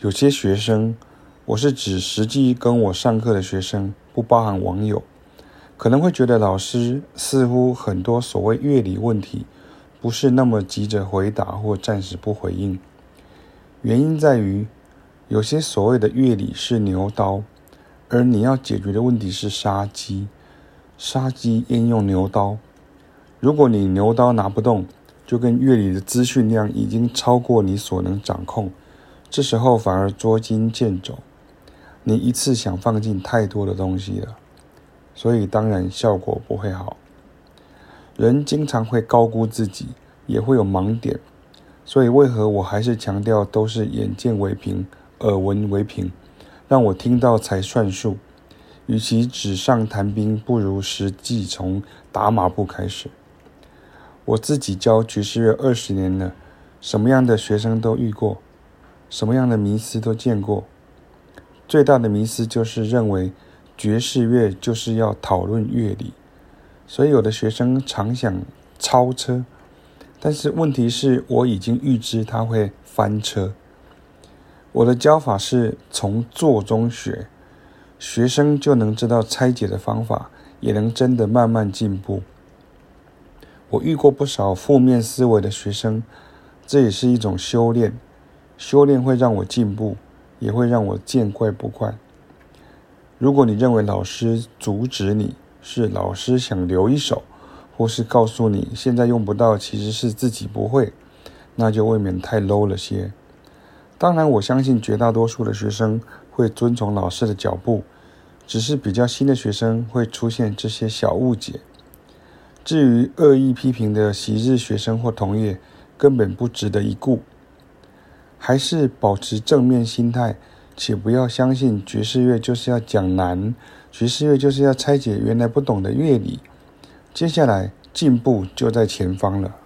有些学生，我是指实际跟我上课的学生，不包含网友，可能会觉得老师似乎很多所谓乐理问题，不是那么急着回答或暂时不回应。原因在于，有些所谓的乐理是牛刀，而你要解决的问题是杀鸡。杀鸡应用牛刀，如果你牛刀拿不动，就跟乐理的资讯量已经超过你所能掌控，这时候反而捉襟见肘，你一次想放进太多的东西了，所以当然效果不会好。人经常会高估自己，也会有盲点。所以，为何我还是强调都是眼见为凭、耳闻为凭，让我听到才算数。与其纸上谈兵，不如实际从打马步开始。我自己教爵士乐二十年了，什么样的学生都遇过，什么样的迷思都见过。最大的迷思就是认为爵士乐就是要讨论乐理，所以有的学生常想超车。但是问题是我已经预知他会翻车。我的教法是从做中学，学生就能知道拆解的方法，也能真的慢慢进步。我遇过不少负面思维的学生，这也是一种修炼。修炼会让我进步，也会让我见怪不怪。如果你认为老师阻止你，是老师想留一手。或是告诉你现在用不到，其实是自己不会，那就未免太 low 了些。当然，我相信绝大多数的学生会遵从老师的脚步，只是比较新的学生会出现这些小误解。至于恶意批评的昔日学生或同业，根本不值得一顾。还是保持正面心态，且不要相信爵士乐就是要讲难，爵士乐就是要拆解原来不懂的乐理。接下来进步就在前方了。